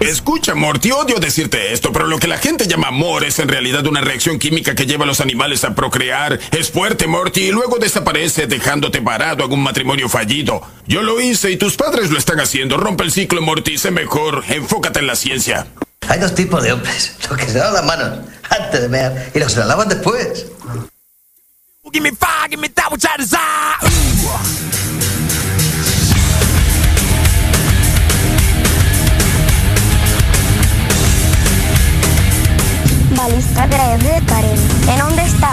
Escucha, Morty, odio decirte esto, pero lo que la gente llama amor es en realidad una reacción química que lleva a los animales a procrear. Es fuerte, Morty, y luego desaparece dejándote parado en un matrimonio fallido. Yo lo hice y tus padres lo están haciendo. Rompe el ciclo, Morty, sé mejor. Enfócate en la ciencia. Hay dos tipos de hombres, los que se lavan las manos antes de mear y los que se las lavan después. Give me five, give me that, what you desire. Balista 3 de Karen. ¿En dónde está?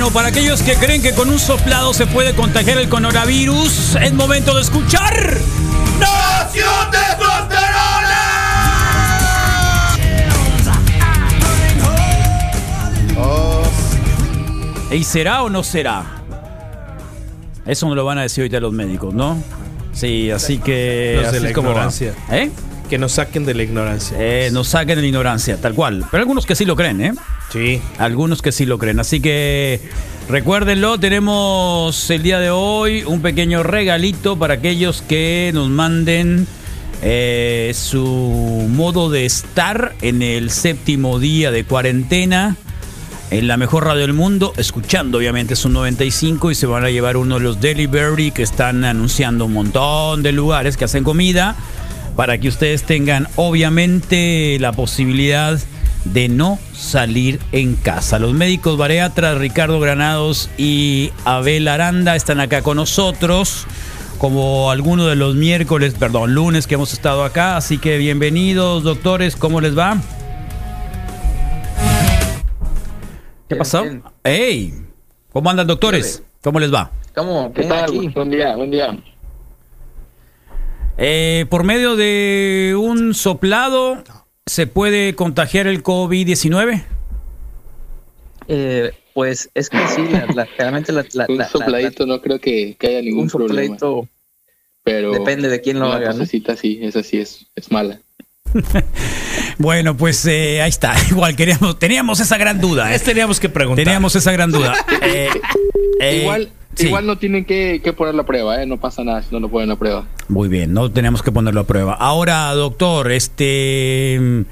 Bueno, para aquellos que creen que con un soplado se puede contagiar el coronavirus, es momento de escuchar. ¡Nación Testosterona! ¿Y será o no será? Eso no lo van a decir ahorita los médicos, ¿no? Sí, así que. De así como. ¿Eh? Que nos saquen de la ignorancia. Eh, nos saquen de la ignorancia, tal cual. Pero algunos que sí lo creen, ¿eh? Sí. Algunos que sí lo creen. Así que recuérdenlo, tenemos el día de hoy un pequeño regalito para aquellos que nos manden eh, su modo de estar en el séptimo día de cuarentena. En la mejor radio del mundo, escuchando obviamente su 95 y se van a llevar uno de los delivery que están anunciando un montón de lugares que hacen comida para que ustedes tengan obviamente la posibilidad de no salir en casa. Los médicos bariatras Ricardo Granados y Abel Aranda están acá con nosotros como alguno de los miércoles, perdón, lunes que hemos estado acá, así que bienvenidos doctores, ¿cómo les va? ¿Qué pasó? ¡Ey! ¿Cómo andan doctores? ¿Cómo les va? ¿Cómo? ¿Qué tal? Buen día, buen día. Eh, por medio de un soplado, ¿se puede contagiar el COVID-19? Eh, pues es que sí, la, la- generalmente la, la- Un la- sopladito no creo que, que haya ningún un problema. sopladito Pero depende de quién lo haga, ¿no? sí, esa sí es, es mala. Bueno, pues eh, ahí está. Igual queríamos, teníamos esa gran duda. ¿eh? Teníamos que preguntar. Teníamos esa gran duda. Eh, eh, igual sí. igual no tienen que, que poner la prueba, ¿eh? no pasa nada si no lo ponen la prueba. Muy bien, no tenemos que ponerlo a prueba. Ahora, doctor, este,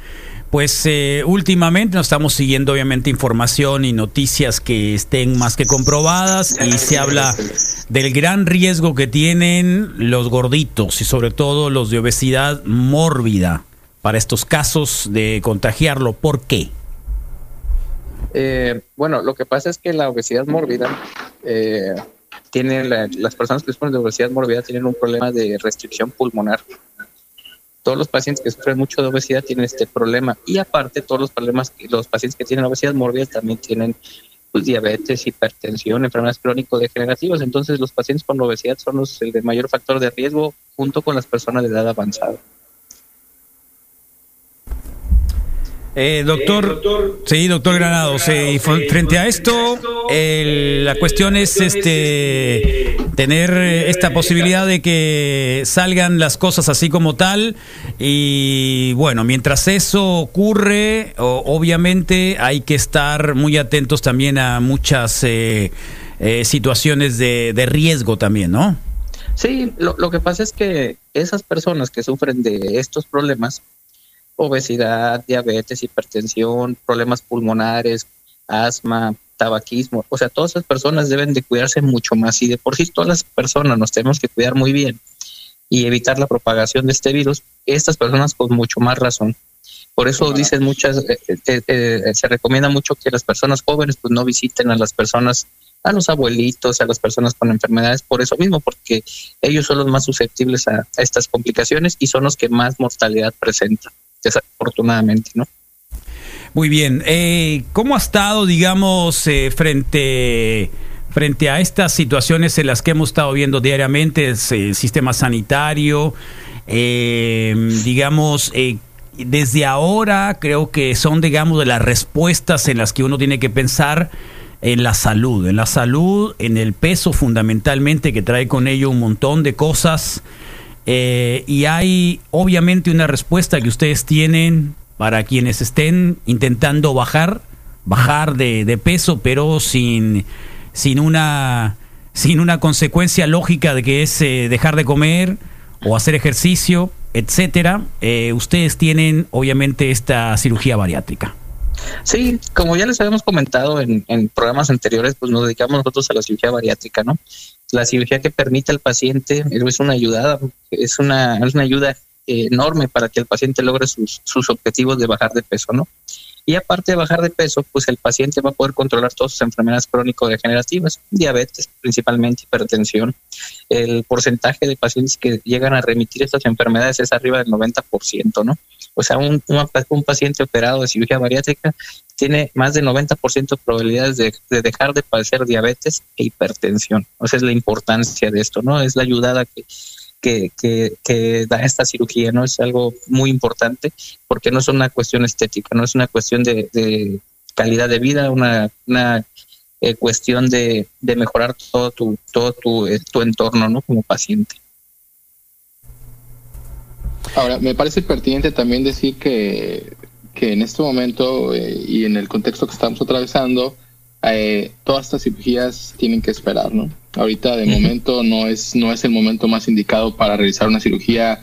pues eh, últimamente nos estamos siguiendo obviamente información y noticias que estén más que comprobadas y se habla del gran riesgo que tienen los gorditos y sobre todo los de obesidad mórbida para estos casos de contagiarlo. ¿Por qué? Eh, bueno, lo que pasa es que la obesidad mórbida eh, tiene la- las personas que sufren de obesidad mórbida tienen un problema de restricción pulmonar. Todos los pacientes que sufren mucho de obesidad tienen este problema y aparte todos los problemas los pacientes que tienen obesidad mórbida también tienen pues, diabetes, hipertensión, enfermedades crónico-degenerativas. Entonces los pacientes con obesidad son los el de mayor factor de riesgo junto con las personas de edad avanzada. Eh, doctor, sí, doctor Granados, frente a esto, el- la cuestión es este tener eh, esta posibilidad de que salgan las cosas así como tal y bueno, mientras eso ocurre, o- obviamente hay que estar muy atentos también a muchas eh, eh, situaciones de, de riesgo también, ¿no? Sí, lo, lo que pasa es que esas personas que sufren de estos problemas, obesidad, diabetes, hipertensión, problemas pulmonares, asma, tabaquismo, o sea, todas esas personas deben de cuidarse mucho más. Y de por sí todas las personas nos tenemos que cuidar muy bien y evitar la propagación de este virus, estas personas con mucho más razón. Por eso dicen muchas, eh, eh, eh, se recomienda mucho que las personas jóvenes pues no visiten a las personas, a los abuelitos, a las personas con enfermedades, por eso mismo, porque ellos son los más susceptibles a, a estas complicaciones y son los que más mortalidad presentan, desafortunadamente, ¿no? Muy bien. Eh, ¿Cómo ha estado, digamos, eh, frente, frente a estas situaciones en las que hemos estado viendo diariamente, el sistema sanitario, eh, digamos, eh, desde ahora creo que son, digamos, de las respuestas en las que uno tiene que pensar en la salud, en la salud, en el peso fundamentalmente que trae con ello un montón de cosas. Eh, y hay obviamente una respuesta que ustedes tienen para quienes estén intentando bajar, bajar de, de peso, pero sin, sin, una, sin una consecuencia lógica de que es eh, dejar de comer o hacer ejercicio, etcétera. Eh, ustedes tienen obviamente esta cirugía bariátrica. Sí, como ya les habíamos comentado en, en, programas anteriores, pues nos dedicamos nosotros a la cirugía bariátrica, ¿no? La cirugía que permite al paciente es una ayuda, es una, es una ayuda enorme para que el paciente logre sus, sus objetivos de bajar de peso, ¿no? Y aparte de bajar de peso, pues el paciente va a poder controlar todas sus enfermedades crónico-degenerativas, diabetes, principalmente hipertensión. El porcentaje de pacientes que llegan a remitir estas enfermedades es arriba del 90%, ¿no? O sea, un, un paciente operado de cirugía bariátrica tiene más del 90% de probabilidades de, de, dejar de padecer diabetes e hipertensión. O sea, es la importancia de esto, ¿no? Es la ayudada que, que, que, que, da esta cirugía, ¿no? Es algo muy importante porque no es una cuestión estética, no es una cuestión de, de calidad de vida, una, una eh, cuestión de, de, mejorar todo tu, todo tu, eh, tu entorno, ¿no? Como paciente. Ahora, me parece pertinente también decir que, que en este momento eh, y en el contexto que estamos atravesando, eh, todas estas cirugías tienen que esperar, ¿no? Ahorita de uh -huh. momento no es, no es el momento más indicado para realizar una cirugía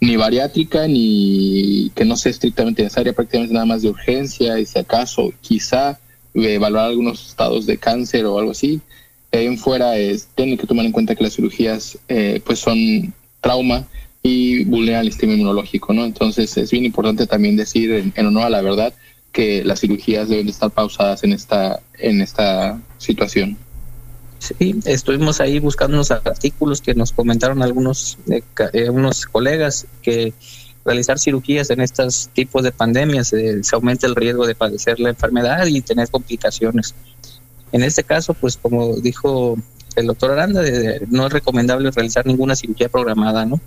ni bariátrica ni que no sea estrictamente necesaria, prácticamente nada más de urgencia y si acaso quizá evaluar algunos estados de cáncer o algo así. en fuera es, tienen que tomar en cuenta que las cirugías eh, pues son trauma y vulneran el sistema inmunológico, ¿no? Entonces es bien importante también decir en, en honor a la verdad que las cirugías deben de estar pausadas en esta, en esta situación. Sí, estuvimos ahí buscando unos artículos que nos comentaron algunos eh, eh, colegas que realizar cirugías en estos tipos de pandemias eh, se aumenta el riesgo de padecer la enfermedad y tener complicaciones. En este caso, pues como dijo el doctor Aranda, no es recomendable realizar ninguna cirugía programada, ¿no?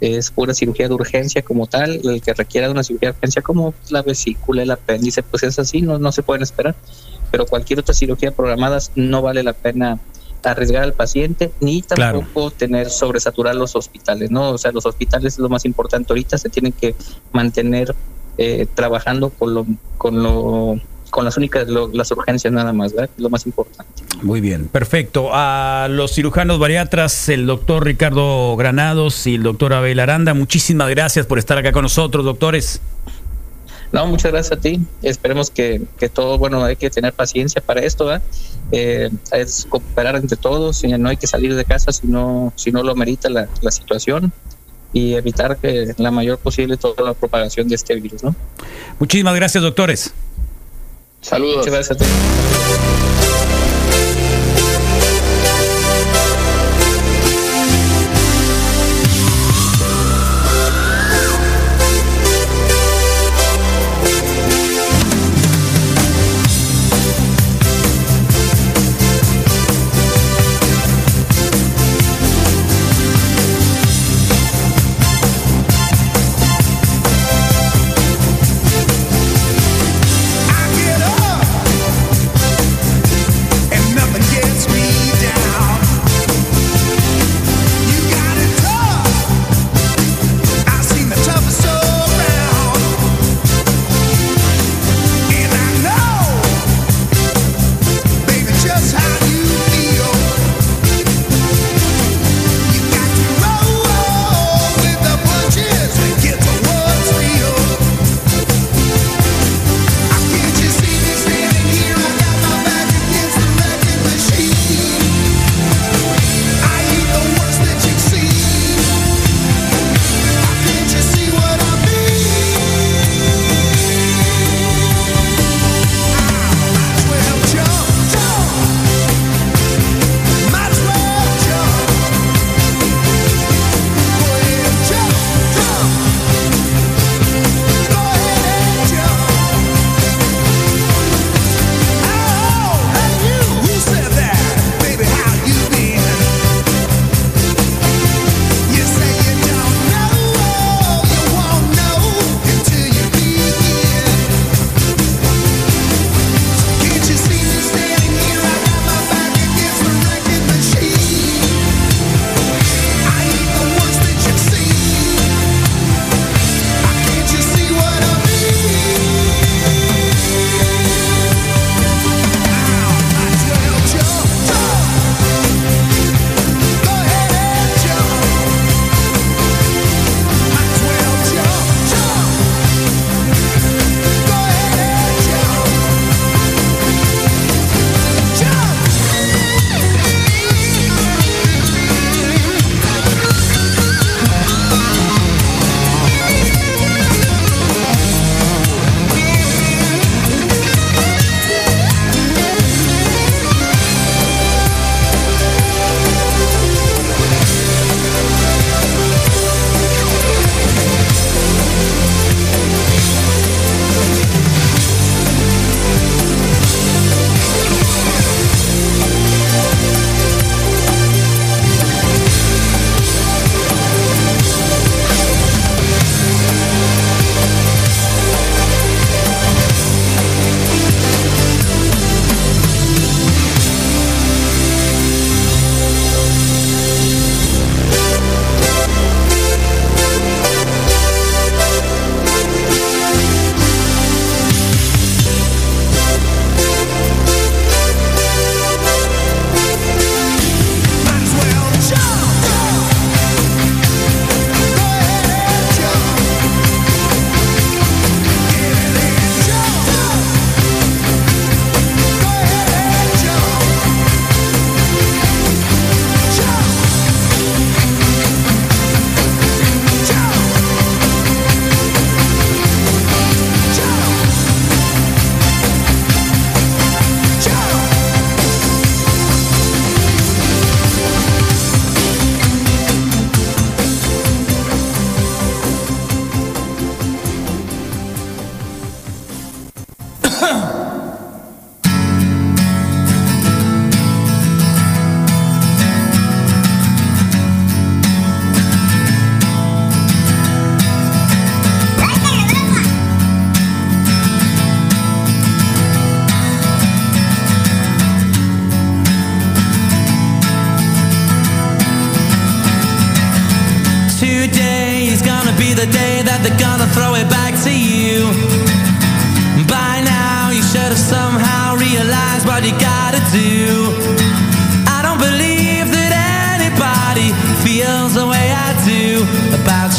Es pura cirugía de urgencia como tal, el que requiera de una cirugía de urgencia como la vesícula, el apéndice, pues es así, no, no se pueden esperar. Pero cualquier otra cirugía programada no vale la pena arriesgar al paciente ni tampoco claro. tener sobresaturar los hospitales, ¿no? O sea, los hospitales es lo más importante ahorita, se tienen que mantener eh, trabajando con lo, con lo con las únicas lo, las urgencias nada más, ¿verdad? lo más importante. Muy bien, perfecto. A los cirujanos bariatras, el doctor Ricardo Granados y el doctor Abel Aranda, muchísimas gracias por estar acá con nosotros, doctores. No, muchas gracias a ti. Esperemos que, que todo, bueno, hay que tener paciencia para esto, ¿verdad? Eh, es cooperar entre todos, y no hay que salir de casa si no, si no lo merita la, la situación y evitar que la mayor posible toda la propagación de este virus, ¿no? Muchísimas gracias, doctores. Saludos. A ti.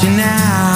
You now.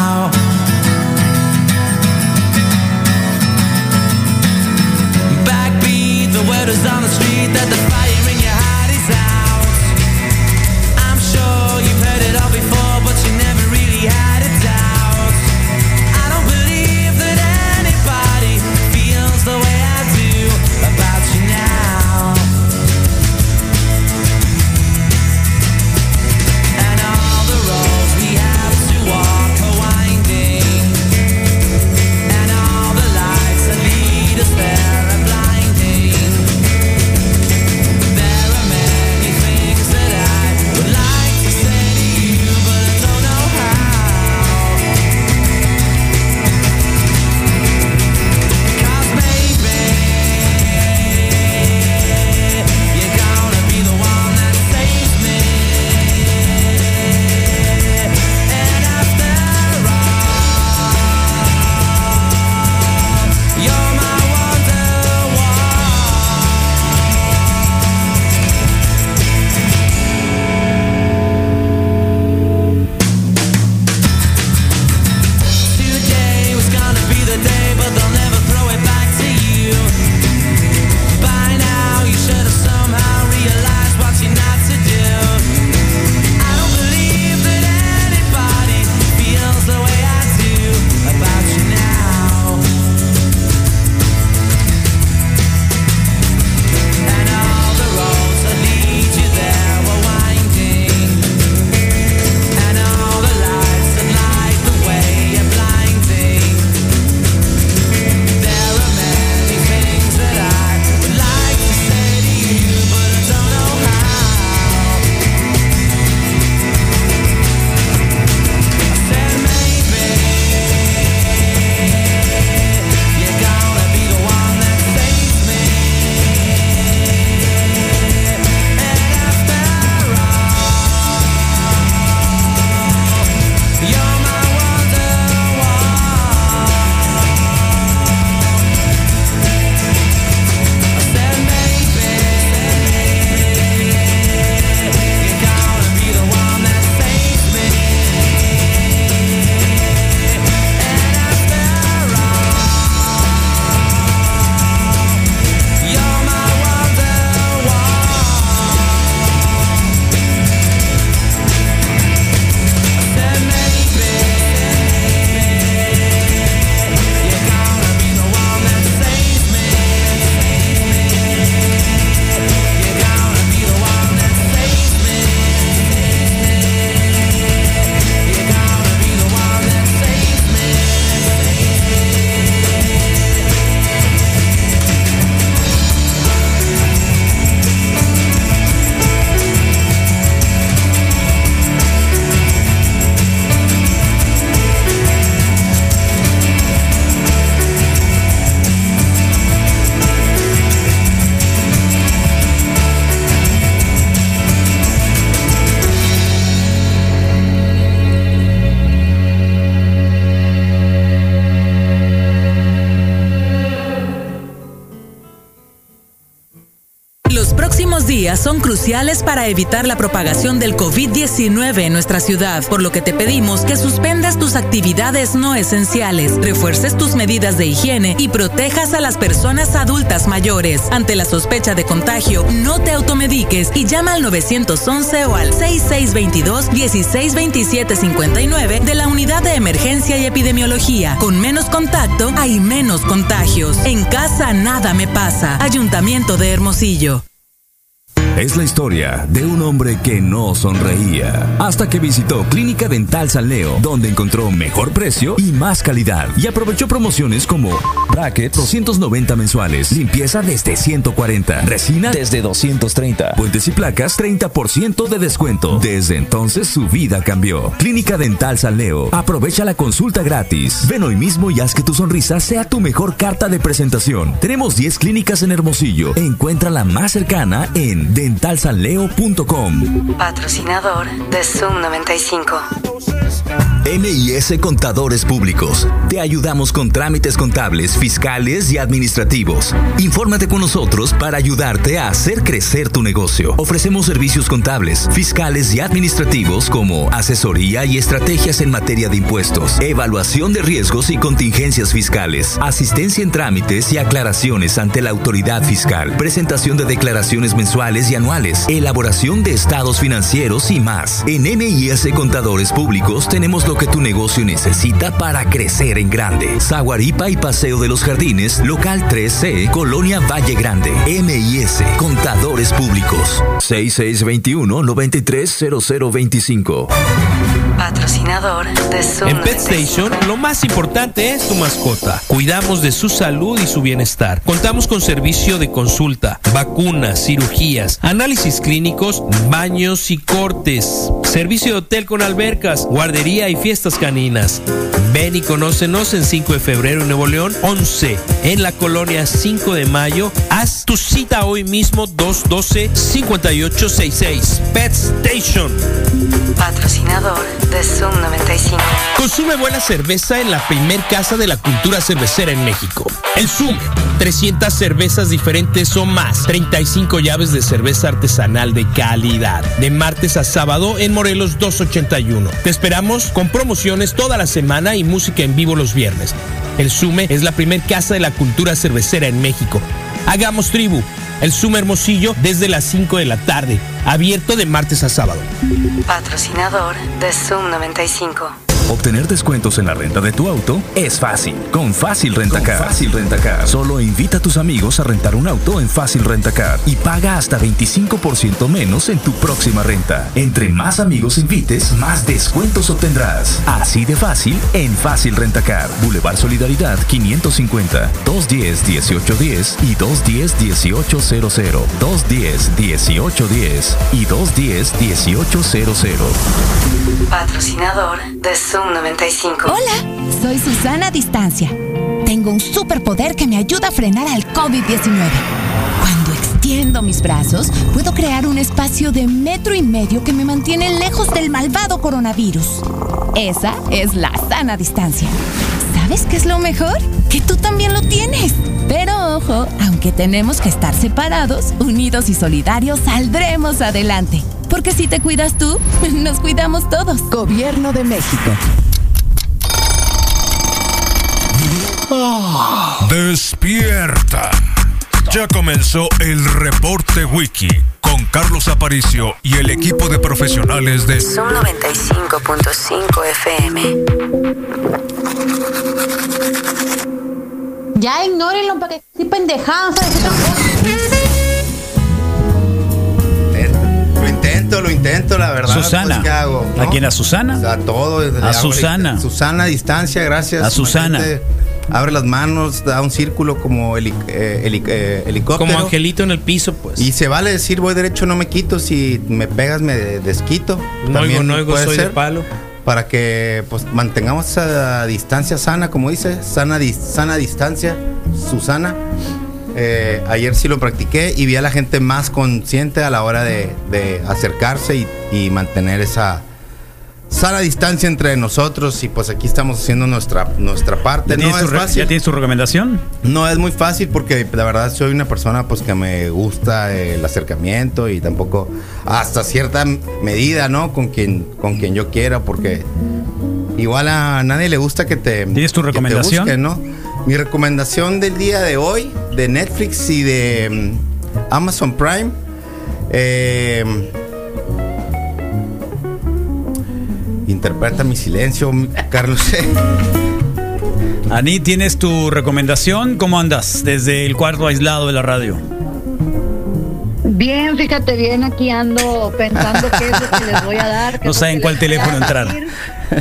Son cruciales para evitar la propagación del COVID-19 en nuestra ciudad, por lo que te pedimos que suspendas tus actividades no esenciales, refuerces tus medidas de higiene y protejas a las personas adultas mayores. Ante la sospecha de contagio, no te automediques y llama al 911 o al 6622-162759 de la Unidad de Emergencia y Epidemiología. Con menos contacto hay menos contagios. En casa nada me pasa. Ayuntamiento de Hermosillo. Es la historia de un hombre que no sonreía hasta que visitó Clínica Dental San Leo, donde encontró mejor precio y más calidad y aprovechó promociones como bracket 290 mensuales, limpieza desde 140, resina desde 230, puentes y placas 30% de descuento. Desde entonces su vida cambió. Clínica Dental San Leo, aprovecha la consulta gratis. Ven hoy mismo y haz que tu sonrisa sea tu mejor carta de presentación. Tenemos 10 clínicas en Hermosillo. Encuentra la más cercana en dentalsanleo.com. Patrocinador de Zoom 95. MIS Contadores Públicos. Te ayudamos con trámites contables, fiscales y administrativos. Infórmate con nosotros para ayudarte a hacer crecer tu negocio. Ofrecemos servicios contables, fiscales y administrativos como asesoría y estrategias en materia de impuestos, evaluación de riesgos y contingencias fiscales, asistencia en trámites y aclaraciones ante la autoridad fiscal, presentación de declaraciones mensuales y anuales, elaboración de estados financieros y más. En MIS Contadores Públicos tenemos lo que tu negocio necesita para crecer en grande. Zaguaripa y Paseo de los Jardines, local 3C, Colonia Valle Grande. MIS Contadores Públicos. 6621-930025. Patrocinador de Zoom. En Pet Station, lo más importante es tu mascota. Cuidamos de su salud y su bienestar. Contamos con servicio de consulta, vacunas, cirugías, análisis clínicos, baños y cortes. Servicio de hotel con albercas, guardería y fiestas caninas. Ven y conócenos en 5 de febrero en Nuevo León, 11 en la colonia 5 de mayo. Haz tu cita hoy mismo 212-5866. Pet Station. Patrocinador de Zoom 95. Consume buena cerveza en la primer casa de la cultura cervecera en México. El Zoom. 300 cervezas diferentes o más. 35 llaves de cerveza artesanal de calidad. De martes a sábado en Morelos 281. Te esperamos con promociones toda la semana y música en vivo los viernes. El Sume es la primer casa de la cultura cervecera en México. Hagamos tribu. El Sume Hermosillo desde las 5 de la tarde. Abierto de martes a sábado. Patrocinador de Zoom 95. Obtener descuentos en la renta de tu auto es fácil. Con Fácil Rentacar. Fácil Rentacar. Solo invita a tus amigos a rentar un auto en Fácil Rentacar y paga hasta 25% menos en tu próxima renta. Entre más amigos invites, más descuentos obtendrás. Así de fácil en Fácil Rentacar. Boulevard Solidaridad 550 210 1810 y 210 1800. 210 1810 y 210 1800. Patrocinador de Zoom 95. Hola, soy Susana Distancia. Tengo un superpoder que me ayuda a frenar al COVID-19. Cuando extiendo mis brazos, puedo crear un espacio de metro y medio que me mantiene lejos del malvado coronavirus. Esa es la sana distancia. ¿Sabes qué es lo mejor? Que tú también lo tienes. Pero ojo, aunque tenemos que estar separados, unidos y solidarios, saldremos adelante. Porque si te cuidas tú, nos cuidamos todos. Gobierno de México. Despierta. Ya comenzó el reporte wiki con Carlos Aparicio y el equipo de profesionales de Zoom 95.5 FM. Ya ignórenlo para que sí pendejadas. Intento, lo intento, la verdad. Susana. pues, ¿Qué hago? ¿A quién? ¿A Susana? A todo. A Susana. Susana a distancia, gracias. A Susana. Abre las manos, da un círculo como heli- eh, heli- eh, helicóptero. Como angelito en el piso, pues. Y se vale decir voy derecho, no me quito. Si me pegas, me desquito. No También oigo, no oigo, soy de ser. palo. Para que pues mantengamos esa distancia sana, como dice, sana, dis- sana distancia, Susana. Eh, ayer sí lo practiqué y vi a la gente más consciente a la hora de, de acercarse y, y mantener esa sana distancia entre nosotros. Y pues aquí estamos haciendo nuestra, nuestra parte. ¿Ya No tienes, es tu re- fácil. ¿Ya tienes tu recomendación? No es muy fácil porque la verdad soy una persona pues que me gusta el acercamiento y tampoco hasta cierta medida, ¿no? Con quien con quien yo quiera porque igual a nadie le gusta que te ¿Tienes tu que te recomendación? busquen, ¿no? Mi recomendación del día de hoy de Netflix y de mm, Amazon Prime eh, interpreta mi silencio, Carlos. Ani, ¿tienes tu recomendación? ¿Cómo andas desde el cuarto aislado de la radio? Bien, fíjate bien, aquí ando pensando qué es lo que les voy a dar. No saben cuál teléfono entrar.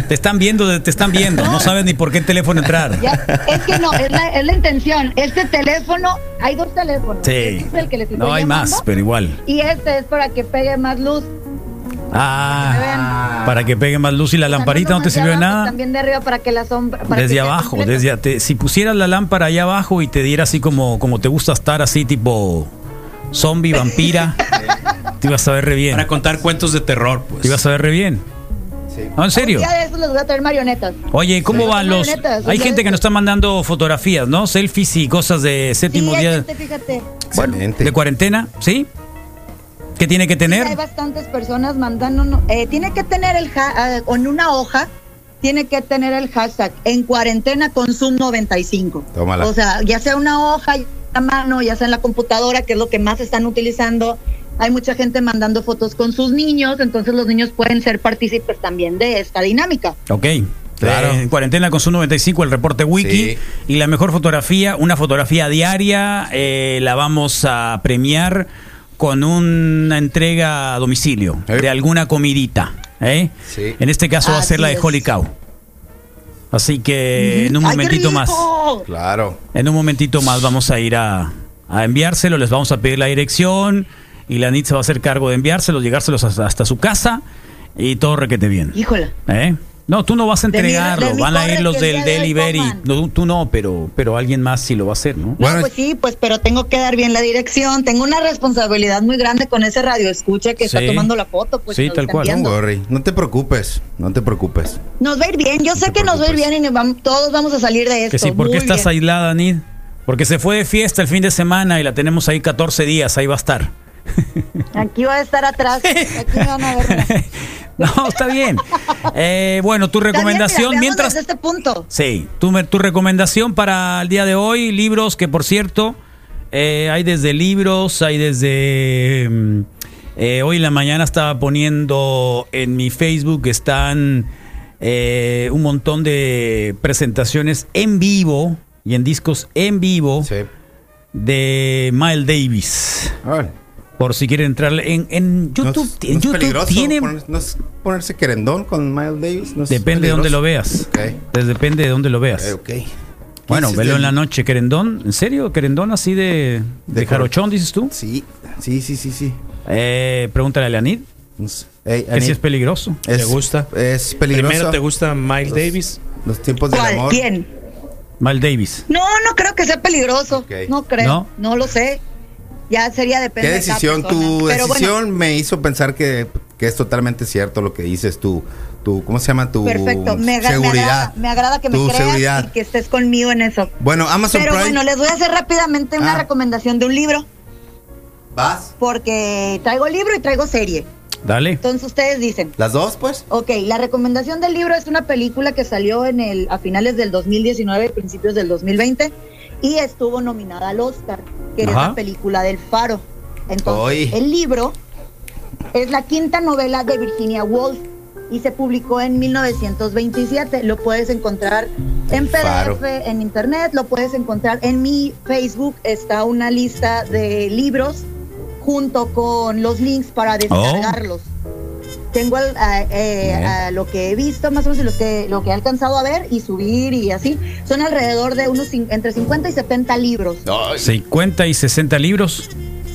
Te están viendo, te están viendo. No saben ni por qué teléfono entrar. Ya, es que no, es la, es la intención. Este teléfono, hay dos teléfonos. Sí. Este es el que les estoy No hay llamando, más, pero igual. Y este es para que pegue más luz. Ah, para que pegue más luz y la lamparita no te sirvió de abajo, nada. También de arriba para que la sombra. para Desde abajo, desde te- si pusieras la lámpara allá abajo y te diera así como, como te gusta estar así tipo zombie, vampira, te ibas a ver re bien. Para contar cuentos de terror, pues. Te ibas a ver re bien. No, en serio. Un día de esos les voy a traer marionetas. Oye, ¿cómo Sí. van los...? Marionetas, Hay gente que nos está mandando fotografías, ¿no? Selfies y cosas de Sí, séptimo hay día gente, fíjate. bueno, de cuarentena, ¿sí? ¿Qué tiene que Hay tener? bastantes personas mandando. eh, tiene que tener el. ha- eh, en una hoja, tiene que tener el hashtag en cuarentena con Zoom 95. Tómala. O sea, ya sea una hoja a mano, ya sea en la computadora, que es lo que más están utilizando. Hay mucha gente mandando fotos con sus niños, entonces los niños pueden ser partícipes también de esta dinámica. Ok. Claro. Eh, en cuarentena con su 95, el reporte wiki. Sí. Y la mejor fotografía, una fotografía diaria, eh, la vamos a premiar con una entrega a domicilio de alguna comidita. ¿eh? Sí. En este caso va a ser la de. Holy Cow. Así que en un ¡Ay, qué momentito más. Claro. En un momentito más vamos a ir a, a enviárselo, les vamos a pedir la dirección y la NIT se va a hacer cargo de enviárselos, llegárselos hasta, hasta su casa y todo requete bien. Híjole. ¿Eh? No, tú no vas a De mi- entregarlo, de van a ir los del delivery. No, tú no, pero, pero alguien más sí lo va a hacer, ¿no? No, pues sí, pues, pero tengo que dar bien la dirección. Tengo una responsabilidad muy grande con ese radio escucha que está Sí. tomando la foto. Pues, nos está enviando. No, no te preocupes, no te preocupes. Nos va a ir bien. Yo sé que nos va a ir bien y nos vam- todos vamos a salir de esto. Que sí, ¿por qué estás bien. aislada, Nid? Porque se fue de fiesta el fin de semana y la tenemos ahí 14 días, ahí va a estar. Aquí va a estar atrás. Aquí me van a ver. No, está bien. Eh, bueno, tu recomendación bien, mira, mientras... desde este punto. Sí, tu, tu recomendación para el día de hoy, libros que por cierto, eh, hay desde libros, hay desde... mm, eh, hoy en la mañana estaba poniendo en mi Facebook, están eh, un montón de presentaciones en vivo y en discos en vivo de Miles Davis. Por si quieren entrarle en, en ¿No YouTube. en no es YouTube peligroso tiene... poner- no es ponerse querendón con Miles Davis? ¿No Depende de dónde lo veas. Depende de dónde lo veas. Bueno, velo en la noche, querendón. ¿En serio? ¿Querendón así de, de, De jarochón, dices tú? Sí, sí, sí, sí, sí. Eh, pregúntale a Leonid. Ey, que Anit, si es peligroso. es- ¿Te gusta? Es peligroso. Primero te gusta Miles Los- Davis. Los tiempos del amor. ¿Quién? Miles Davis. No, no creo que sea peligroso. No creo. ¿No? ¿No? lo sé. Ya sería depende ¿Qué de cada decisión? persona. Tu Pero bueno, decisión me hizo pensar que, que es totalmente cierto lo que dices tú. Tu, ¿Cómo se llama? Tu Perfecto, me, aga- me seguridad. agrada, me agrada que me creas seguridad. y que estés conmigo en eso. Bueno, Amazon Pero Prime. bueno, les voy a hacer rápidamente una Ah. recomendación de un libro. ¿Vas? Porque traigo libro y traigo serie. Dale. Entonces ustedes dicen. ¿Las dos, pues? Ok, la recomendación del libro es una película que salió en el, a finales del 2019, principios del 2020, y estuvo nominada al Oscar, que es Ajá. la película del Faro. Entonces, Oy. el libro es la quinta novela de Virginia Woolf y se publicó en 1927. Lo puedes encontrar en PDF, Faro. en internet, lo puedes encontrar en mi Facebook. Está una lista de libros junto con los links para descargarlos. Tengo el, a- eh, a lo que he visto, más o menos lo que, lo que he alcanzado a ver y subir y así. Son alrededor de unos cin- entre 50 y 70 libros. 50 y 60 libros.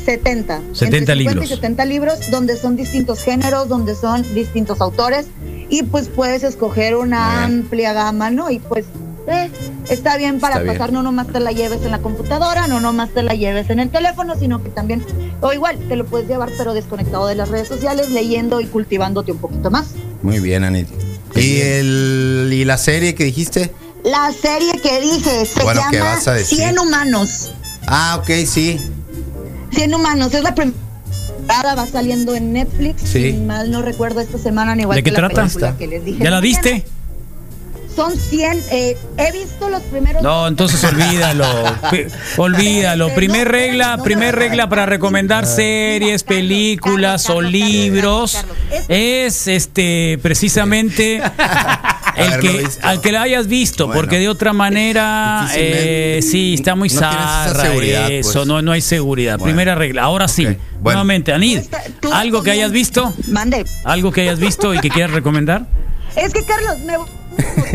70. 70 entre 50 libros. y 70 libros donde son distintos géneros, donde son distintos autores y pues puedes escoger una amplia gama, ¿no? Y pues eh, está bien para Está bien. pasar, no nomás te la lleves en la computadora, no nomás te la lleves en el teléfono, sino que también, o igual, te lo puedes llevar pero desconectado de las redes sociales, leyendo y cultivándote un poquito más. Muy bien, Anit. ¿Y, el, ¿Y la serie que dijiste? La serie que dije se Bueno, ¿qué llama vas a decir? 100 humanos. Ah, ok, sí. 100 humanos, es la primera, va saliendo en Netflix. Sí. Si mal no recuerdo esta semana, ni igual ¿De qué que la trata? película que les dije ¿Ya la mañana. viste? Son 100, eh, he visto los primeros. No, entonces olvídalo. Olvídalo. Primer regla, primer regla para recomendar series, películas o libros es este precisamente el que al que la hayas visto, Bueno. porque de otra manera eh, sí está muy no zarra eso, pues. no no hay seguridad. Primera regla. Ahora sí. Nuevamente, Anid, algo que hayas visto, Mande. algo que hayas visto y que quieras recomendar. Es que, Carlos, me,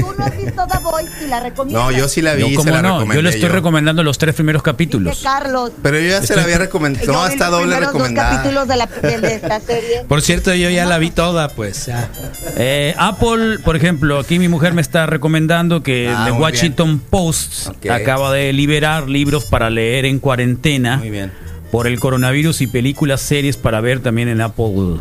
tú no has visto The Voice y la recomiendas. No, yo sí la vi, Yo, se ¿cómo la no? Yo le estoy yo. recomendando los tres primeros capítulos. Carlos. Pero yo ya se la había recomendado. No, está los doble recomendada. capítulos de, la, de, de esta serie. Por cierto, yo ya la vi toda, pues. ya. Eh, Apple, por ejemplo, aquí mi mujer me está recomendando que Ah, The Washington Post Ok. acaba de liberar libros para leer en cuarentena Muy bien. por el coronavirus y películas, series para ver también en Apple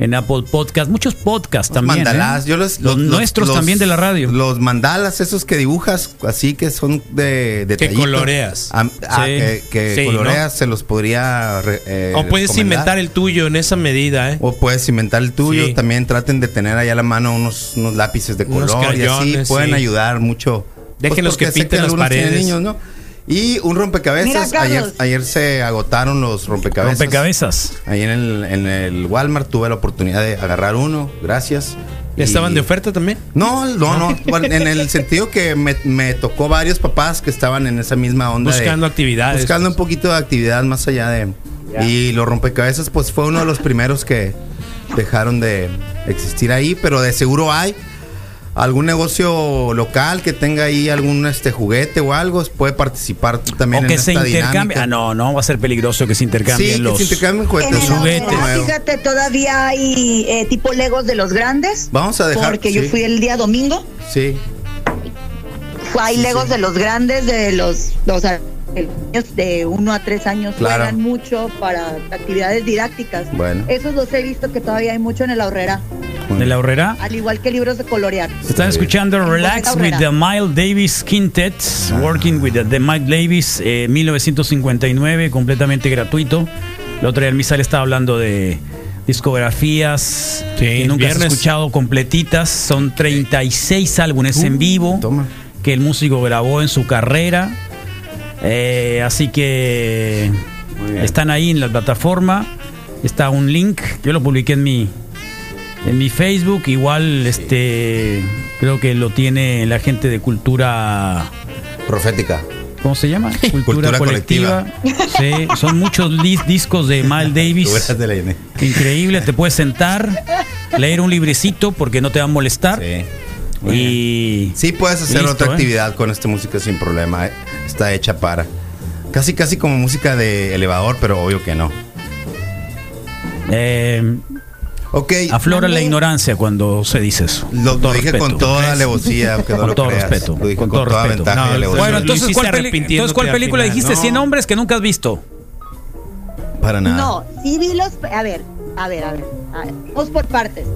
en Apple Podcast, muchos podcasts también. mandalas, ¿eh? yo los, los, nuestros los- también de la radio. Los mandalas, esos que dibujas, así que son de, de Que coloreas. Ah, ah, Sí. que, que Sí, coloreas, se los podría. eh, O puedes recomendar. inventar el tuyo en esa medida, ¿eh? O puedes inventar el tuyo. Sí. También traten de tener ahí a la mano unos, unos lápices de Unos color y así pueden sí. ayudar mucho. Pues Déjenlos porque que pinten las paredes. niños, ¿no? Y un rompecabezas. Mira, ayer, ayer se agotaron los rompecabezas. Rompecabezas. Ahí en el, en el Walmart tuve la oportunidad de agarrar uno. Gracias. ¿Ya estaban Y- de oferta también? No, no, no. Bueno, en el sentido que me, me tocó varios papás que estaban en esa misma onda. de- Buscando actividades. Buscando un poquito de actividad más allá de. Y los rompecabezas, pues fue uno de los primeros que dejaron de existir ahí, pero de seguro hay algún negocio local que tenga ahí algún este juguete o algo, puede participar también O que en se esta intercambie. dinámica. Ah, no, no, va a ser peligroso que se intercambien Sí, que los, se intercambien juguetes. los En el juguetes. Aurrera, Fíjate, todavía hay eh, tipo Legos de los grandes. Vamos a dejar- Porque yo fui el día domingo. Sí. Hay Legos de los grandes, de los, o sea, el- niños de 1 a 3 años Claro. juegan mucho para actividades didácticas. Bueno. Esos los he visto que todavía hay mucho en el ahorrera, de la horrera. al igual que libros de colorear. Están escuchando Relax with the. Miles Davis Quintet, Working with the, the Miles Davis, eh, 1959, completamente gratuito. La otra día el Misal estaba hablando de discografías que nunca has viernes. escuchado completitas. Son 36 álbumes en vivo que el músico grabó en su carrera. Eh, así que están ahí en la plataforma. Está un link. Yo lo publiqué en mi en mi Facebook. Igual este creo que lo tiene la gente de cultura profética. ¿Cómo se llama? Cultura, Cultura colectiva. Sí, son muchos dis- discos de Miles Davis. Increíble, te puedes sentar, leer un librecito porque no te va a molestar. Y Sí puedes hacer Listo, otra ¿eh? actividad con esta música sin problema. ¿eh? Está hecha para. Casi, casi como música de elevador, pero obvio que no. eh, Ok. aflora la ignorancia cuando se dice eso. Lo, Con dije respeto. con toda alevosía, no Con lo todo creas. respeto. Lo dije con con, todo toda respeto. ventaja y No, alevosía. bueno, entonces, ¿cuál, entonces, ¿cuál película final. dijiste? No. 100 hombres que nunca has visto. Para nada. No, sí vi los. A ver, a ver, a ver. a ver, Vamos por partes.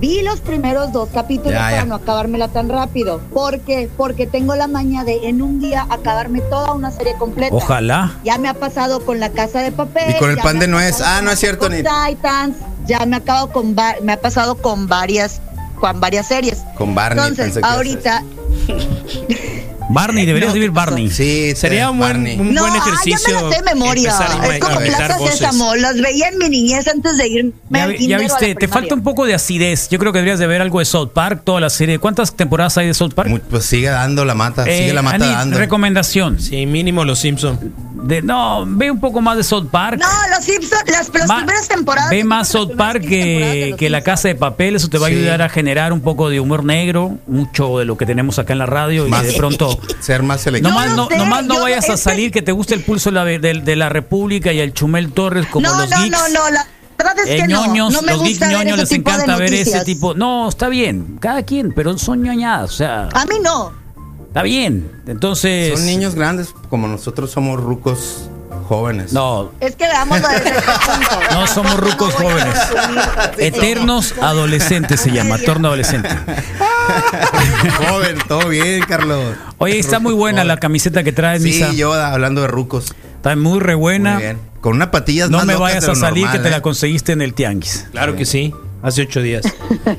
Vi los primeros dos capítulos Ya, para ya. no acabármela tan rápido. ¿Por qué? Porque tengo la maña de en un día acabarme toda una serie completa. Ojalá. Ya me ha pasado con La Casa de Papel. Y con el pan de nuez. Ah, no es cierto, ni- Titans. Ya me ha acabado con me ha pasado con varias con varias series. Con Barney. Entonces, ahorita Barney, deberías No, vivir. Barney. Sí, Sería un buen, un no, buen ah, ejercicio. ya me la sé de memoria. a Es como Plaza. Sésamo. Las veía en mi niñez antes de irme Ya, al ya o a la viste, te falta un poco de acidez. Yo creo que deberías de ver algo de South Park, toda la serie. ¿Cuántas temporadas hay de South Park? Mu- Pues sigue dando la mata. Eh, sigue la mata Ani, dando. recomendación. Sí, mínimo los Simpson. De, no, ve un poco más de South Park. No, los Simpsons, las, las Ma- primeras temporadas. Ve más South Park que, Los que La Simpsons. Casa de Papel. Eso te va a Sí. ayudar a generar un poco de humor negro, mucho de lo que tenemos acá en la radio. Más- y de pronto. Ser más selectivo. Nomás lo no, sé, nomás no vayas a salir que te guste el pulso de la, de, de la República y el Chumel Torres como No, los no, geeks. no, no, la verdad es Eh, que no. ñoños, no me los geeks gusta ñoños les encanta ver ese tipo. No, está bien, cada quien, pero son ñoñadas, o sea, A mí no. está bien. Entonces. Son niños grandes como nosotros somos rucos jóvenes. No, Es que veámoslo desde ese punto. no somos rucos jóvenes. Eternos adolescentes se llama, torno adolescente. Joven, todo bien, Carlos. Oye, está muy buena la camiseta que traes, Misa. Sí, yo hablando de rucos. Está muy re buena. Muy bien. Con unas patillas No más me vayas a salir normal, que te la ¿eh? conseguiste en el tianguis. Claro que sí. Hace ocho días.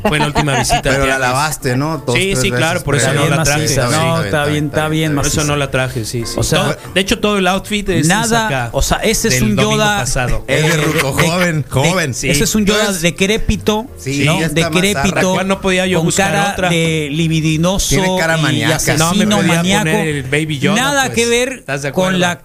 Fue la última visita. Pero la lavaste, ¿no? Dos, Sí, sí, claro, por eso no la traje. Está No, está bien, está bien. Por eso no la traje, sí, sí. O sea- Todo- de hecho, todo el outfit es Nada, acá, o sea, ese es un Yoda. pasado. Es de ruco, joven, joven. Sí. Ese es un Yoda Entonces- decrépito, Sí, ¿no? decrépito. No podía yo con buscar cara otra. de libidinoso Tiene cara y maníaca. asesino No me podía maníaco. poner el Baby Yoda, Nada pues. que ver con la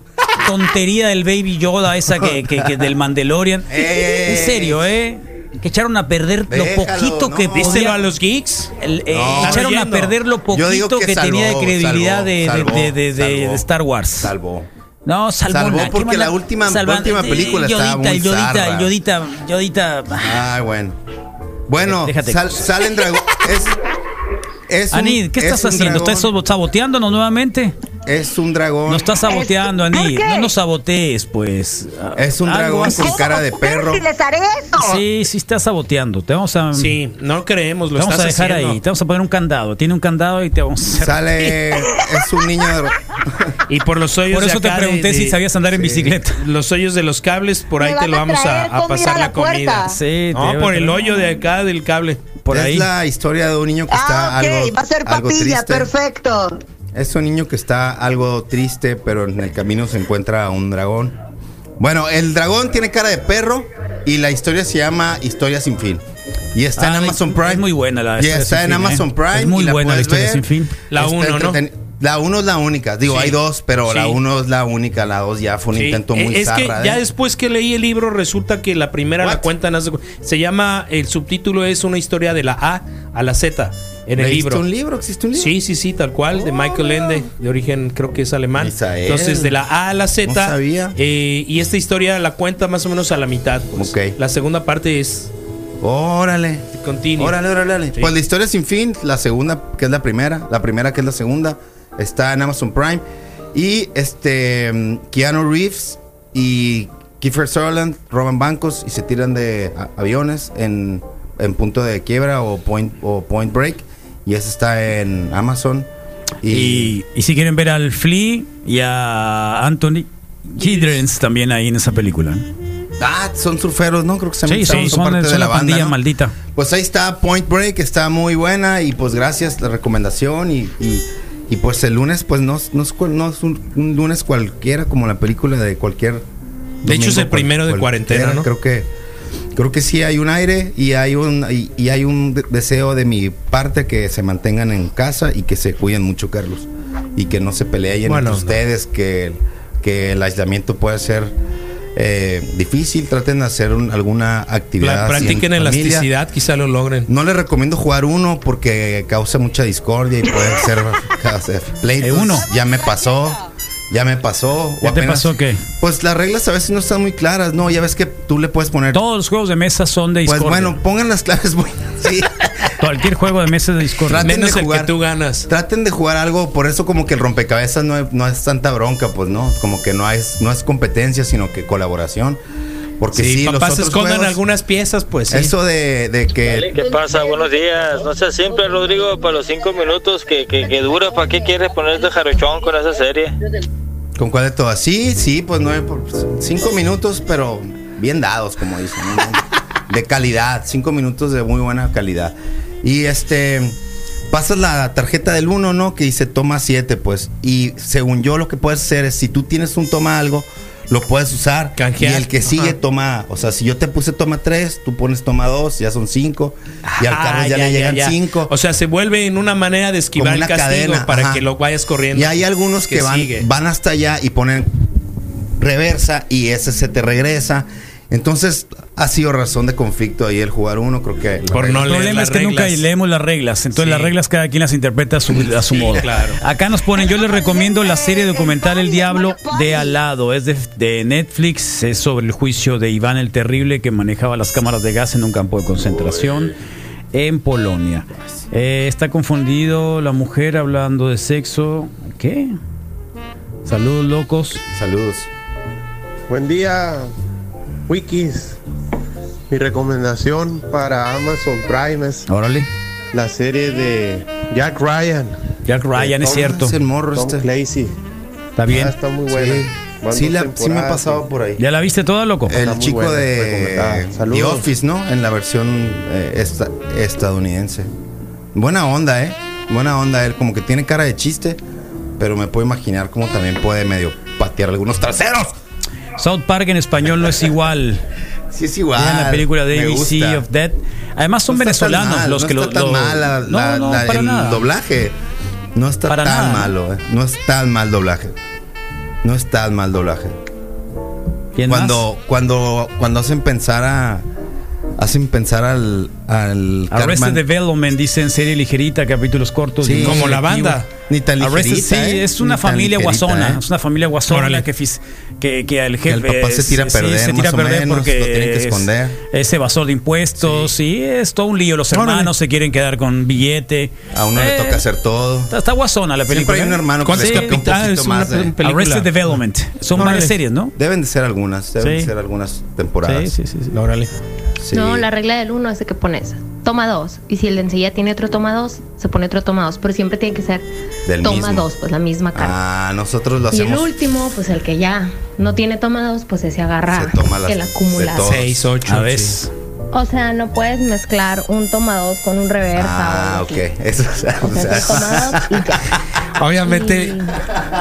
tontería del Baby Yoda esa que, que- que del Mandalorian. En serio, ¿eh? Que echaron a perder lo Déjalo, poquito no. que ¿Díselo podía- a los geeks? el- eh, No. echaron a perder lo poquito que, que salvó, tenía de credibilidad salvó, de, de- salvó, de- de- de- salvó. de Star Wars. Salvó. No, salvó, Salvó nada. ¿Qué porque la última- la última película Yodita, estaba muy Yodita, Yodita, Yodita. Ay, bueno. Bueno, Déjate sal- salen dragones. Es, Es un- Anid, ¿qué es estás haciendo? dragón. ¿Estás saboteándonos nuevamente? Es un dragón. No estás saboteando, ¿Por Anid. qué? No nos sabotees, pues. Es un Algo dragón así. con cara de perro. Si les haré eso. Sí, sí estás saboteando. Te vamos a. Sí, no creemos, te lo vamos a dejar haciendo. ahí. Te vamos a poner un candado. Tiene un candado y te vamos a hacer. Sale. es un niño de. Y por los hoyos Por de eso te de- pregunté si sabías andar en bicicleta. Los hoyos de los cables, por ahí te lo vamos a, pasar a la comida. Sí, te No, por el hoyo de acá del cable. Por es ahí. la historia de un niño que está Ah, ok, algo. va a ser algo papilla, triste. perfecto. Es un niño que está algo triste, pero en el camino se encuentra un dragón. Bueno, el dragón tiene cara de perro y la historia se llama Historia sin fin. Y está en Amazon Prime. es muy buena la Y Historia está sin en fin, Amazon ¿eh? Prime. Es muy y buena la Historia ver. sin fin. La Está uno, ¿no? entreten- La 1 es la única. Digo, Sí. hay dos, pero la Sí. 1 es la única. La 2 ya fue un Sí, intento eh, muy es que zarra, ya ¿eh? después que leí el libro resulta que la primera la cuentan se llama el subtítulo es una historia de la A a la Z en el ¿Leíste libro. un libro? ¿Existe un libro? Sí, sí, sí, tal cual, de Michael Ende, de origen creo que es alemán. Misael. Entonces, de la A a la Z. No sabía. eh, y esta historia la cuenta más o menos a la mitad. pues. Ok. La segunda parte es Órale. continua. Órale, órale, órale. Sí. Pues la historia sin fin, la segunda, que es la primera, la primera que es la segunda, está en Amazon Prime. Y este Keanu Reeves y Kiefer Sutherland roban bancos y se tiran de aviones en, en punto de quiebra o point, o point break. Y eso está en Amazon. Y, Y, y si quieren ver al Flea y a Anthony Hidrens también ahí en esa película. ah, son surferos, ¿no? Creo que Sí, también sí, son, son, parte son de la, la banda. pandilla ¿no? maldita. Pues ahí está Point Break, está muy buena y pues gracias la recomendación y, y, y, pues el lunes pues no, no, es, cual- no es un, un lunes cualquiera como la película de cualquier... De hecho, es el primero de cualquiera. cuarentena, ¿no? Creo que creo que sí hay un aire y hay un y, y hay un de- deseo de mi parte que se mantengan en casa y que se cuiden mucho, Carlos, y que no se peleen Bueno. entre ustedes, que, que el aislamiento puede ser eh, difícil, traten de hacer un- alguna actividad. Pla- así en practiquen familia. elasticidad, quizá lo logren. No les recomiendo jugar uno porque causa mucha discordia y puede ser pleitos. ¿Eh, uno? Ya me pasó. Ya me pasó. o ¿Ya te apenas- pasó qué? Pues las reglas a veces no están muy claras, ¿no? Ya ves que tú le puedes poner. Todos los juegos de mesa son de pues Discord. bueno, pongan las claves buenas. Sí. Cualquier juego de mesa es de Discord. Traten Menos de el jugar. que tú ganas. Traten de jugar algo, por eso como que el rompecabezas no, es- no es tanta bronca, pues no, como que no es, no es competencia, sino que colaboración. Porque sí, si los papás se otros escondan juegos- algunas piezas, pues sí. Eso de, de que ¿Qué pasa? Buenos días. No seas simple, Rodrigo, para los cinco minutos que, que, que dura. ¿Para qué quieres ponerte jarochón con esa serie? ¿Con cuál de todas? Sí, sí, pues nueve por cinco minutos, pero bien dados, como dicen. ¿no? De calidad, cinco minutos de muy buena calidad. Y este, pasas la tarjeta del uno, ¿no? Que dice toma 7, pues. Y según yo, lo que puedes hacer es, si tú tienes un toma algo, lo puedes usar. Canjear. Y el que sigue Ajá. toma, o sea, si yo te puse toma 3, tú pones toma 2, ya son 5. Y al Ah, Carlos ya, le llegan ya. 5. O sea, se vuelve en una manera de esquivar el castigo cadena, para ajá. que lo vayas corriendo. Y hay algunos que, van, sigue. van hasta allá y ponen reversa y ese se te regresa. Entonces ha sido razón de conflicto ahí el jugar uno, creo que... Por no El problema es que nunca leemos las reglas. Entonces Sí. las reglas cada quien las interpreta a su, a su modo. claro. Acá nos ponen, yo les recomiendo la serie documental El Diablo de al lado. Es de, de Netflix, es sobre el juicio de Iván el Terrible que manejaba las cámaras de gas en un campo de concentración en Polonia. Eh, está confundido la mujer hablando de sexo. ¿Qué? Saludos locos. Saludos. Buen día, Wikis. Mi recomendación para Amazon Prime es Órale. la serie de Jack Ryan. Jack Ryan, es cierto. Es el morro Tom este. Clancy. Está bien. Ah, está muy buena. Sí, Van sí, dos la- sí me ha temporadas, pasado por ahí. ¿Ya la viste toda, loco? El muy chico buena, de. The Saludos. Office, ¿no? En la versión eh, esta- estadounidense. Buena onda, ¿eh? Buena onda él, como que tiene cara de chiste, pero me puedo imaginar cómo también puede medio patear algunos traseros. South Park en español no es igual. Sí, es igual. Vean la película de ABC of Death. Además son No venezolanos mal, los no que está lo, tan lo- mal la- no, la- no, la- para el nada. doblaje. No está Para tan nada. malo, eh. No es tan mal doblaje. No es tan mal doblaje. ¿Quién Cuando, cuando, cuando hacen pensar a, hacen pensar al. al Arrested Cartman. Development, dicen serie ligerita, capítulos cortos. Sí, como la banda. Ni tan Arrested, ligerita, sí, ¿eh? es una Ni tan familia ligerita, guasona. ¿eh? Es una familia guasona Órale. que, que, que el Que el jefe. papá se tira a sí, perder, se tira a más o perder menos, porque lo tiene que es- esconder. Es, evasor de impuestos, sí. es todo un lío. Los Órale. hermanos se quieren quedar con billete. A uno le Eh, toca hacer todo. Está, está guasona la película. Siempre hay un hermano que ¿Cuántos le toca un capítulos? poquito es una más. Arrested Development. Son Órale. varias series, ¿no? Deben de ser algunas, deben Sí. de ser algunas temporadas. Sí, sí, sí. Órale. Sí. No, la regla del uno es de que pones toma dos. Y si el de enseguida tiene otro toma dos, se pone otro toma dos. Pero siempre tiene que ser Del toma mismo. dos, pues la misma carta. Ah, nosotros lo y el hacemos. último, pues el que ya no tiene toma dos, pues ese agarra Se toma las- el acumulado. Seis, ocho. A sí. O sea, no puedes mezclar un toma dos con un reversa. Ah, o ok. Eso, o sea, O sea, es un toma dos y ya. Obviamente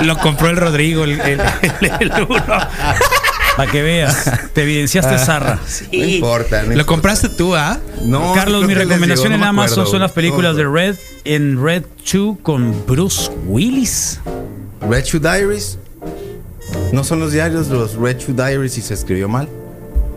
lo compró el Rodrigo, el, el, el- el uno. Para que veas, te evidenciaste zarra. No importa. no Lo compraste tú, ¿ah? No, Carlos, mi recomendación digo, en Amazon acuerdo, son las películas de Red en Red 2 con Bruce Willis. Red Shoe Diaries. No son los diarios los Red Shoe Diaries y se escribió mal.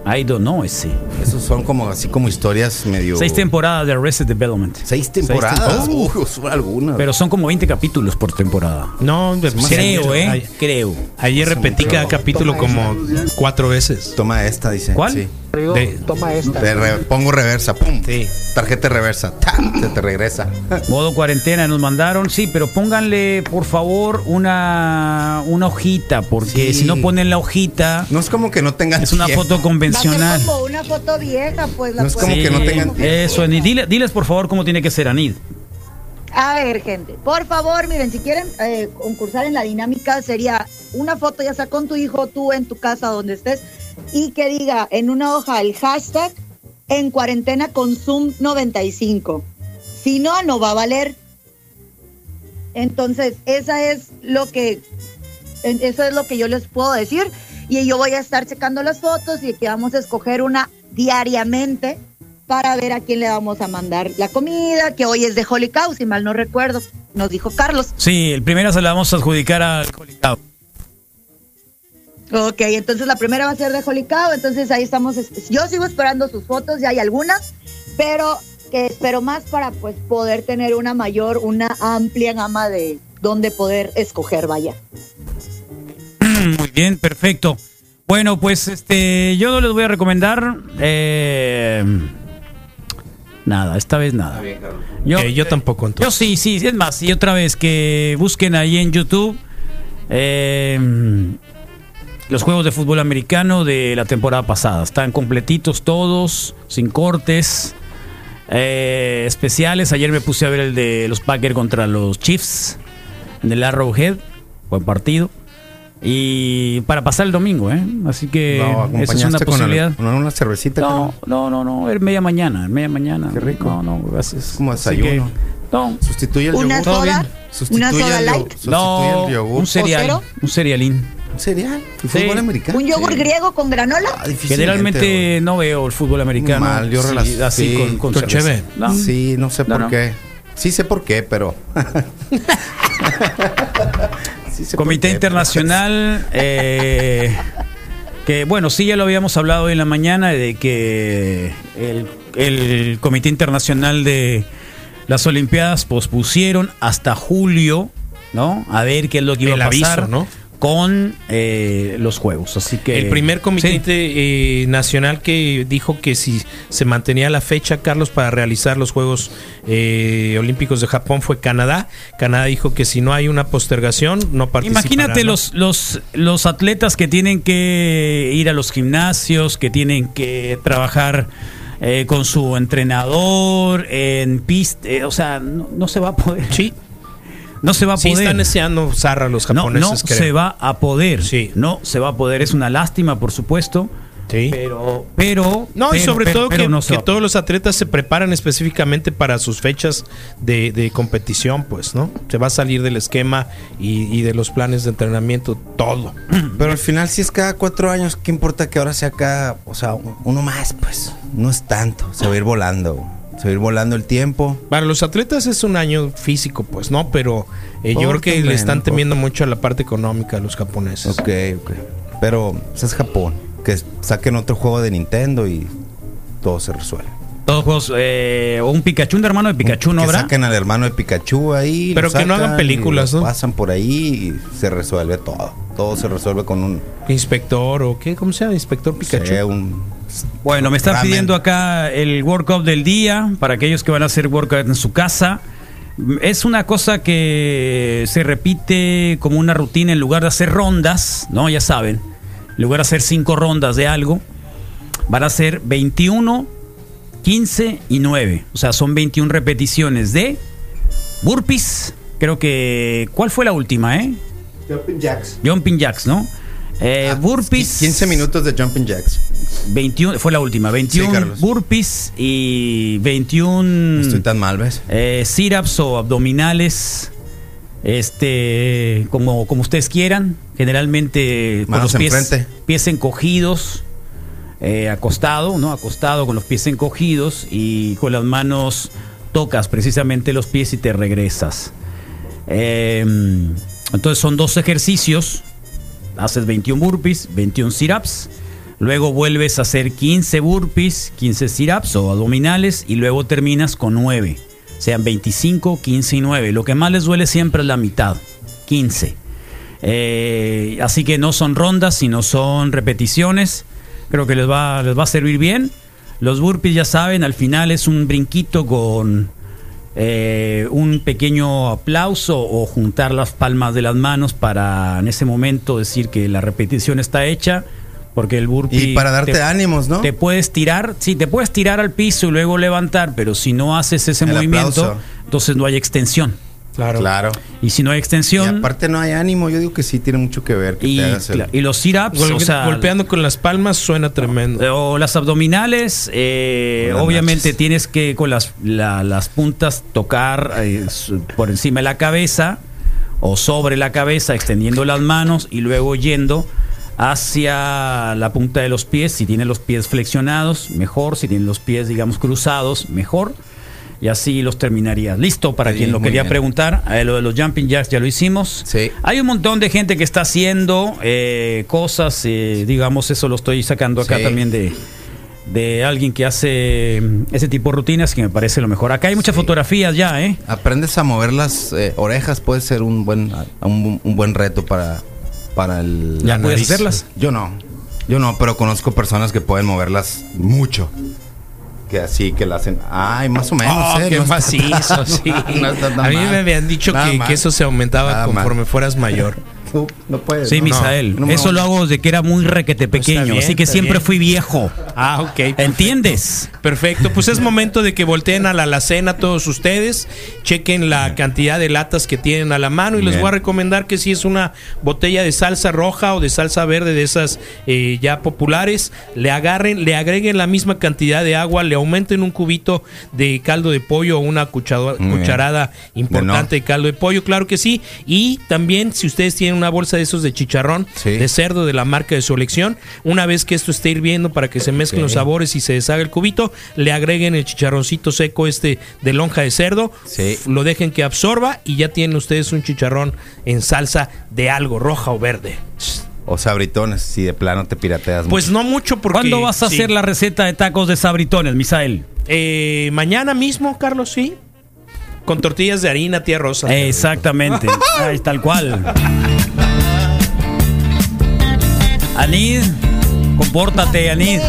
I don't know ese. Esos son como así como historias medio. Seis temporadas de Arrested Development. Seis temporadas. temporadas. Uh, son algunas. Pero son como 20 capítulos por temporada. No, de- Creo, ¿eh? Creo. Ayer repetí cada capítulo como cuatro veces. Toma esta, dice. ¿Cuál? Sí. De- Toma esta. Te re- pongo reversa, pum. Sí. Tarjeta reversa, ¡tam! se te regresa. Modo cuarentena nos mandaron. Sí, pero pónganle, por favor, una, una hojita. Porque Sí. si no ponen la hojita, No es como que no tengan. es una tiempo. foto Va a ser convencional. como una foto vieja, pues. La No es como que no tengan tiempo. Eso, Anid. Dile- diles, por favor, cómo tiene que ser, Anid. A ver, gente, por favor, miren, si quieren eh, concursar en la dinámica, sería una foto, ya sea con tu hijo, tú en tu casa, donde estés, y que diga en una hoja el hashtag en cuarentena con Zoom 95. Si no, no va a valer. Entonces, esa es lo que, eso es lo que yo les puedo decir. Y yo voy a estar checando las fotos y que vamos a escoger una diariamente para ver a quién le vamos a mandar la comida, que hoy es de Holy Cow, si mal no recuerdo, nos dijo Carlos. Sí, el primero se la vamos a adjudicar al Colicao. Ok, entonces la primera va a ser de Holy Cow, entonces ahí estamos, es- yo sigo esperando sus fotos, ya hay algunas, pero que espero más para pues poder tener una mayor, una amplia gama de donde poder escoger, vaya. Muy bien, perfecto. Bueno, pues este, yo no les voy a recomendar eh, nada, esta vez nada. Yo, Eh, yo tampoco, yo entonces. sí, sí, es más, y otra vez que busquen ahí en YouTube eh, los juegos de fútbol americano de la temporada pasada. Están completitos todos, sin cortes, eh, especiales. Ayer me puse a ver el de los Packers contra los Chiefs en el Arrowhead, buen partido. Y para pasar el domingo, ¿eh? Así que No, esa es una con, posibilidad. con una cervecita. No, no, no, no, es media mañana, media mañana. Qué rico. No, no, gracias. Como desayuno. que, no, Sustituye el ¿Una yogur. soda? Sustituye ¿Una soda el, light? sustituye no, el yogur. un cereal, un cerealín. ¿Un cereal? ¿Y Sí. fútbol americano? ¿Un yogur Sí. griego con granola? Ah, Generalmente no veo el fútbol americano Mal, yo sí, así sí, con, con, cheve. No. Sí, no sé No, por no. qué. Sí sé por qué, pero. Sí sé por Comité qué, Internacional, eh, que bueno, sí ya lo habíamos hablado hoy en la mañana, de que el, el Comité Internacional de las Olimpiadas pospusieron hasta julio, ¿no? A ver qué es lo que iba El a pasar aviso, ¿no? Con eh, los Juegos. Así que El primer comité Sí. eh, nacional que dijo que si se mantenía la fecha, Carlos, para realizar los Juegos eh, Olímpicos de Japón fue Canadá. Canadá dijo que si no hay una postergación, no participará. Imagínate ¿no? los, los, los atletas que tienen que ir a los gimnasios, que tienen que trabajar eh, con su entrenador en pista, eh, o sea, no, no se va a poder. Sí. No se va a Sí, poder. están deseando zarra los no, japoneses, no creo. se va a poder. Sí. No se va a poder. Es una lástima, por supuesto. Sí. Pero, pero. No, y sobre pero- todo pero que, no todos los atletas se preparan específicamente para sus fechas de, de competición, pues, ¿no? Se va a salir del esquema y, y de los planes de entrenamiento, todo. Pero al final, si es cada cuatro años, ¿qué importa que ahora sea cada, o sea, uno más? Pues no es tanto, se va a ir volando, se va a ir volando el tiempo. Para los atletas es un año físico, pues, ¿no? Pero eh, yo creo que hombre, le están temiendo mucho a la parte económica de los japoneses. Ok, ok. Pero pues, es Japón, que saquen otro juego de Nintendo y todo se resuelve. Todos juegos, eh, un Pikachu, un hermano de Pikachu, ¿no que habrá? saquen al hermano de Pikachu ahí. Pero lo que no hagan películas, ¿no? Pasan por ahí y se resuelve todo. Todo se resuelve con un. Inspector o qué, ¿cómo se llama? Inspector Pikachu. sé, un Bueno, me están pidiendo acá el workout del día para aquellos que van a hacer workout en su casa. Es una cosa que se repite como una rutina en lugar de hacer rondas, ¿no? Ya saben. En lugar de hacer cinco rondas de algo, van a ser 21, 15 y 9. O sea, son 21 repeticiones de burpees. Creo que. ¿Cuál fue la última, eh? Jumping Jacks. Jumping jacks, ¿no? Eh, burpees. 15 minutos de Jumping Jacks. 21, fue la última, 21 Sí, Carlos. burpees y 21 Estoy tan mal, ¿ves? eh, sit-ups o abdominales, este, como, como ustedes quieran, generalmente con Manos los pies, enfrente. pies encogidos, eh, acostado, ¿no? Acostado con los pies encogidos y con las manos tocas precisamente los pies y te regresas. Eh, entonces son dos ejercicios, haces 21 burpees, 21 sit-ups, luego vuelves a hacer 15 burpees, 15 sit-ups o abdominales y luego terminas con 9. Sean 25, 15 y 9. Lo que más les duele siempre es la mitad, 15. Eh, así que no son rondas, sino son repeticiones. Creo que les va, les va a servir bien. Los burpees, ya saben, al final es un brinquito con eh, un pequeño aplauso o juntar las palmas de las manos para en ese momento decir que la repetición está hecha. Porque el burpee. Y para darte ánimos, ¿no? Te puedes tirar, sí, te puedes tirar al piso y luego levantar, pero si no haces ese El movimiento, aplauso. entonces no hay extensión. Claro. Claro. Y si no hay Y extensión. aparte no hay ánimo, yo digo que sí tiene mucho que ver. Que Y, te hagas el- cla- y los sit-ups, Gol- o sea, golpeando con las palmas suena tremendo. o las abdominales, eh, las obviamente nachas. tienes que con las, la- las puntas tocar eh, por encima de la cabeza o sobre la cabeza, extendiendo las manos y luego yendo hacia la punta de los pies. Si tienen los pies flexionados, mejor. Si tienen los pies, digamos, cruzados, mejor. Y así los terminarías. Listo, para Sí, quien lo quería bien. preguntar. Eh, lo de los jumping jacks ya lo hicimos. Sí. Hay un montón de gente que está haciendo eh, cosas, eh, digamos, eso lo estoy sacando acá Sí. también de, de alguien que hace mm, ese tipo de rutinas que me parece lo mejor. Acá hay muchas fotografías ya, ¿eh? Aprendes a mover las eh, orejas, puede ser un buen, un, un buen reto para, para el. ¿Ya puedes hacerlas? Yo no. Yo no, pero conozco personas que pueden moverlas mucho. Que así, que la hacen. Ay, más o menos. Oh, eh, qué no macizo, sí. no a mí me habían dicho que, eso se aumentaba Nada mal. conforme fueras mayor. Tú no puedes. Sí, ¿no? Misael. No me eso lo hago desde que era muy requete pequeño. bien, así que siempre bien. fui viejo. Ah, ok. perfecto. ¿Entiendes? Perfecto, pues es momento de que volteen a la alacena todos ustedes, chequen la cantidad de latas que tienen a la mano y les voy a recomendar que si es una botella de salsa roja o de salsa verde de esas eh, ya populares, le agarren, le agreguen la misma cantidad de agua, le aumenten un cubito de caldo de pollo o una cucharada importante de caldo de pollo, claro que sí, y también si ustedes tienen una bolsa de esos de chicharrón Sí. de cerdo de la marca de su elección, una vez que esto esté hirviendo para que se mezclen los sabores y se deshaga el cubito, le agreguen el chicharroncito seco este de lonja de cerdo, Sí. lo dejen que absorba y ya tienen ustedes un chicharrón en salsa de algo, roja o verde. O sabritones, si de plano te pirateas. Pues no mucho porque... ¿Cuándo vas a sí. hacer la receta de tacos de sabritones, Misael? Eh, mañana mismo, Carlos, sí. Con tortillas de harina, tía Rosa. Exactamente. Ahí, tal cual. Anid, compórtate, Anid.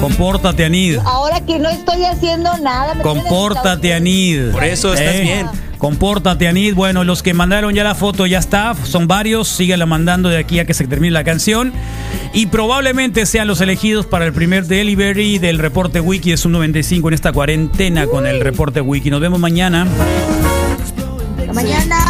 Compórtate, Anid. Ahora que no estoy haciendo nada. me Compórtate, Anid. Por eso estás bien. Compórtate, Anid. Bueno, los que mandaron ya la foto ya está. Son varios. Síganla mandando de aquí a que se termine la canción. Y probablemente sean los elegidos para el primer delivery del reporte Wiki de Sub 95 en esta cuarentena con el reporte Wiki. Nos vemos mañana. Hasta mañana.